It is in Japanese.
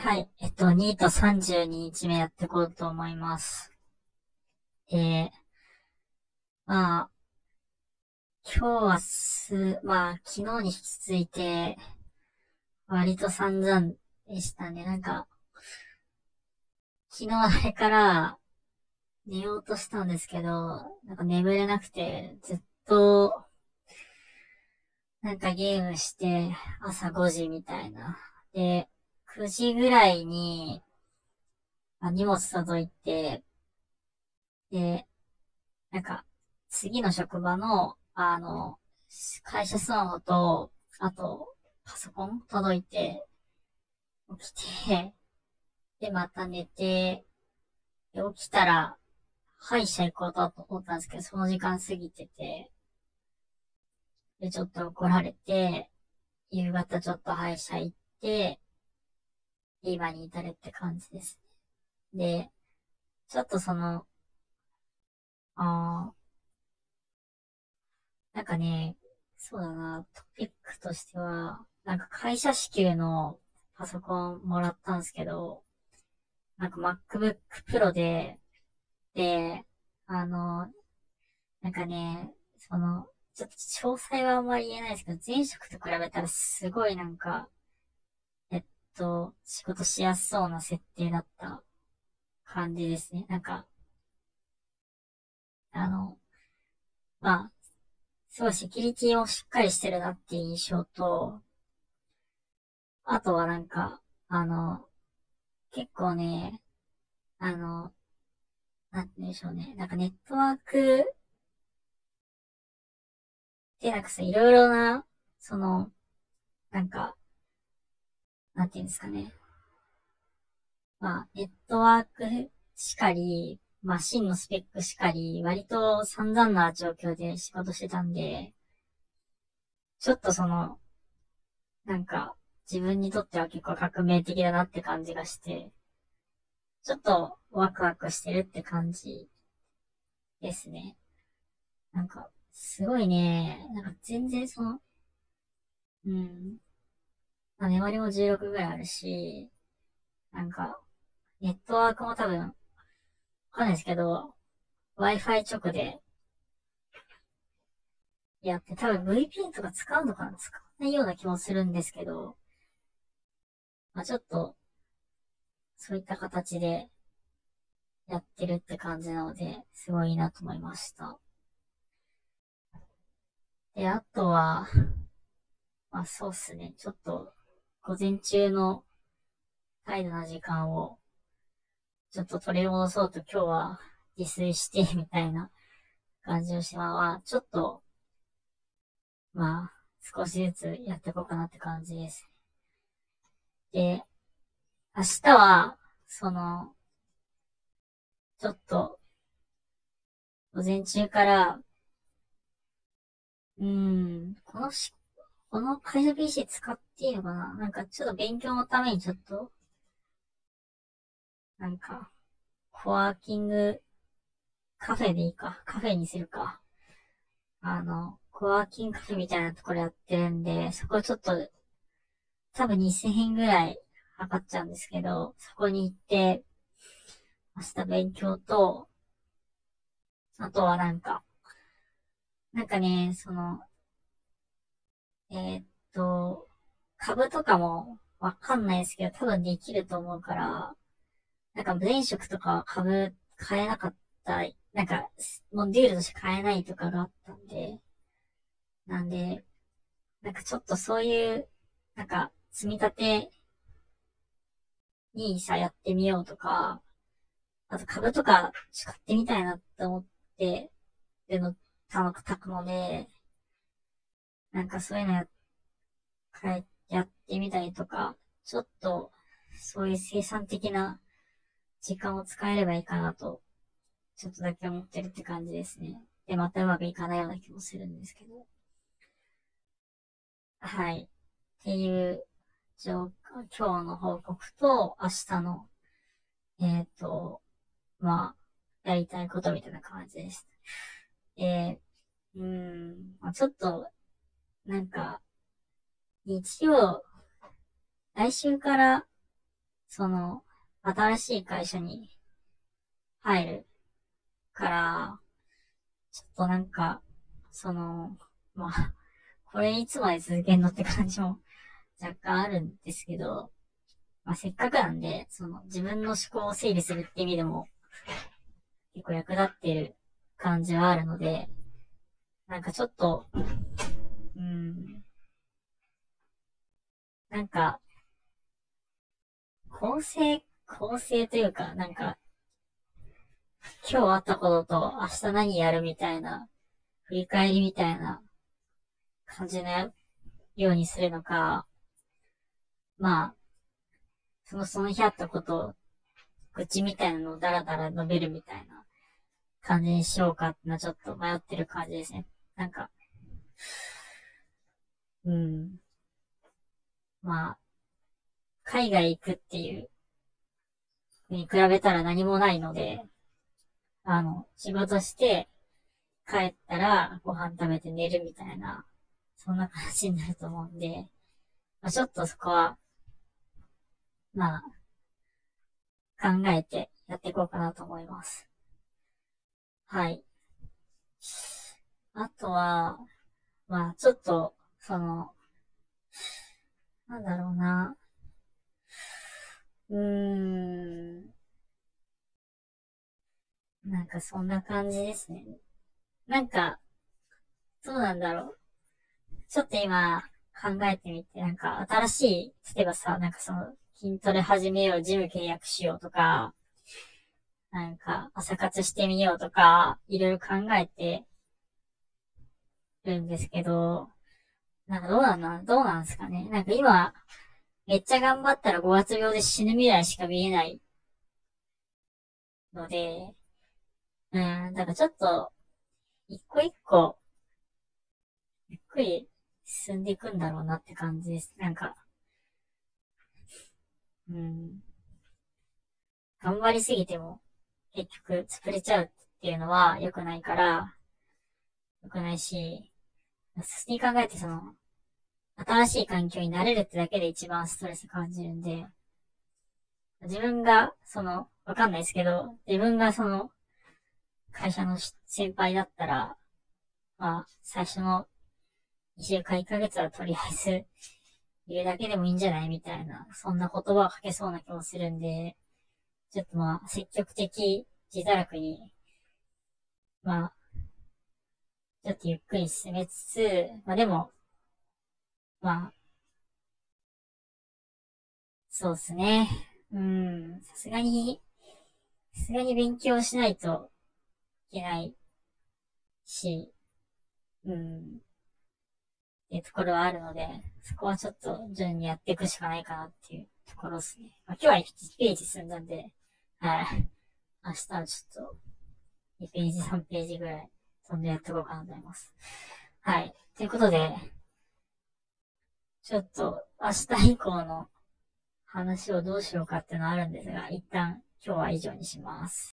はい。えっと、2と32日目やっていこうと思います。えー、まあ、今日はす、まあ、昨日に引き続いて、割と散々でしたね。なんか、昨日あれから寝ようとしたんですけど、なんか眠れなくて、ずっと、なんかゲームして朝5時みたいな。で、9時ぐらいに、あ荷物届いて、で、なんか、次の職場の、あの、会社スマホと、あと、パソコン届いて、起きて、で、また寝て、で、起きたら、歯医者行こうと思ったんですけど、その時間過ぎてて、で、ちょっと怒られて、夕方ちょっと歯医者行って、今に至るって感じですね。で、ちょっとその、あなんかね、そうだな、トピックとしては、なんか会社支給のパソコンもらったんですけど、なんか MacBook Pro で、で、あの、なんかね、その、ちょっと詳細はあんまり言えないですけど、前職と比べたらすごいなんか、と、仕事しやすそうな設定だった感じですね。なんか、あの、まあ、すごいセキュリティをしっかりしてるなっていう印象と、あとはなんか、あの、結構ね、あの、なんて言うんでしょうね。なんかネットワークで、なんかさ、いろいろな、その、なんか、なんていうんですかね。まあ、ネットワークしかり、マシンのスペックしかり、割と散々な状況で仕事してたんで、ちょっとその、なんか、自分にとっては結構革命的だなって感じがして、ちょっとワクワクしてるって感じですね。なんか、すごいね、なんか全然その、うん。まあ、メりも16ぐらいあるし、なんか、ネットワークも多分、わかんないですけど、Wi-Fi 直で、やって、多分 VPN とか使うのかな使わないような気もするんですけど、まあちょっと、そういった形でやってるって感じなので、すごいいいなと思いました。で、あとは、まあそうっすね。ちょっと、午前中の怠惰な時間を、ちょっと取り戻そうと今日は自炊してみたいな感じをしまあ、ちょっと、まあ、少しずつやっていこうかなって感じです。で、明日は、その、ちょっと、午前中から、うーん、このし、この会社 PC 使っていいのかな？なんかちょっと勉強のためにちょっと、なんか、コワーキングカフェでいいか。カフェにするか。あの、コワーキングカフェみたいなところやってるんで、そこちょっと、多分2000円ぐらいかっちゃうんですけど、そこに行って、明日勉強と、あとはなんか、なんかね、その、えー、っと、株とかもわかんないですけど、多分できると思うから、なんか前職とか株買えなかった、なんか、もうデュールとして買えないとかがあったんで、なんで、なんかちょっとそういう、なんか、積み立てにさ、やってみようとか、あと株とか買ってみたいなって思って、でのたの、たくので、なんかそういうのや、やってみたりとか、ちょっと、そういう生産的な時間を使えればいいかなと、ちょっとだけ思ってるって感じですね。で、またうまくいかないような気もするんですけど。はい。っていう状況今日の報告と、明日の、えっ、ー、と、まあ、やりたいことみたいな感じです。えー、うん、ま、ちょっと、なんか、日曜、来週からその、新しい会社に入るから、ちょっとなんか、その、まあ、これいつまで続けんのって感じも若干あるんですけど、まあ、せっかくなんで、その自分の思考を整理するって意味でも、結構役立ってる感じはあるので、なんかちょっと、うん、なんか、構成、構成というか、なんか、今日あったことと明日何やるみたいな、振り返りみたいな感じのようにするのか、まあ、そのその日あったことを、愚痴みたいなのをダラダラ述べるみたいな感じにしようかってのはちょっと迷ってる感じですね。なんか、うん。まあ、海外行くっていうに比べたら何もないので、あの、仕事して帰ったらご飯食べて寝るみたいな、そんな感じになると思うんで、まあ、ちょっとそこはまあ、考えてやっていこうかなと思います。はい。あとは、まあ、ちょっと、その、なんだろうな。うーん。なんかそんな感じですね。なんか、どうなんだろう。ちょっと今考えてみて、なんか新しい、例えばさ、なんかその、筋トレ始めよう、ジム契約しようとか、なんか、朝活してみようとか、いろいろ考えてるんですけど、なんかどうなんだ、どうなんですかね。なんか今、めっちゃ頑張ったら5月病で死ぬ未来しか見えないので、うん、だからちょっと、一個一個、ゆっくり進んでいくんだろうなって感じです。なんか、うん。頑張りすぎても、結局潰れちゃうっていうのは良くないから、良くないし、普通に。考えてその、新しい環境に。慣れるってだけで一番ストレス感じるんで、自分が、その、わかんないですけど、自分がその、会社の先輩だったら、まあ、最初の2週間1ヶ月はとりあえず、言うだけでもいいんじゃないみたいな、そんな言葉をかけそうな気もするんで、ちょっとまあ、積極的自堕落に、まあ、ちょっとゆっくり進めつつ、まあでも、まあ、そうですね。うん、さすがに、さすがに勉強しないといけないし、うん、っていうところはあるので、そこはちょっと順にやっていくしかないかなっていうところですね。まあ、今日は1ページ進んだんで、はい。明日はちょっと、2ページ、3ページぐらいそんでやっていこうかなと思います。はい。ということで、ちょっと明日以降の話をどうしようかっていうのはあるんですが、一旦今日は以上にします。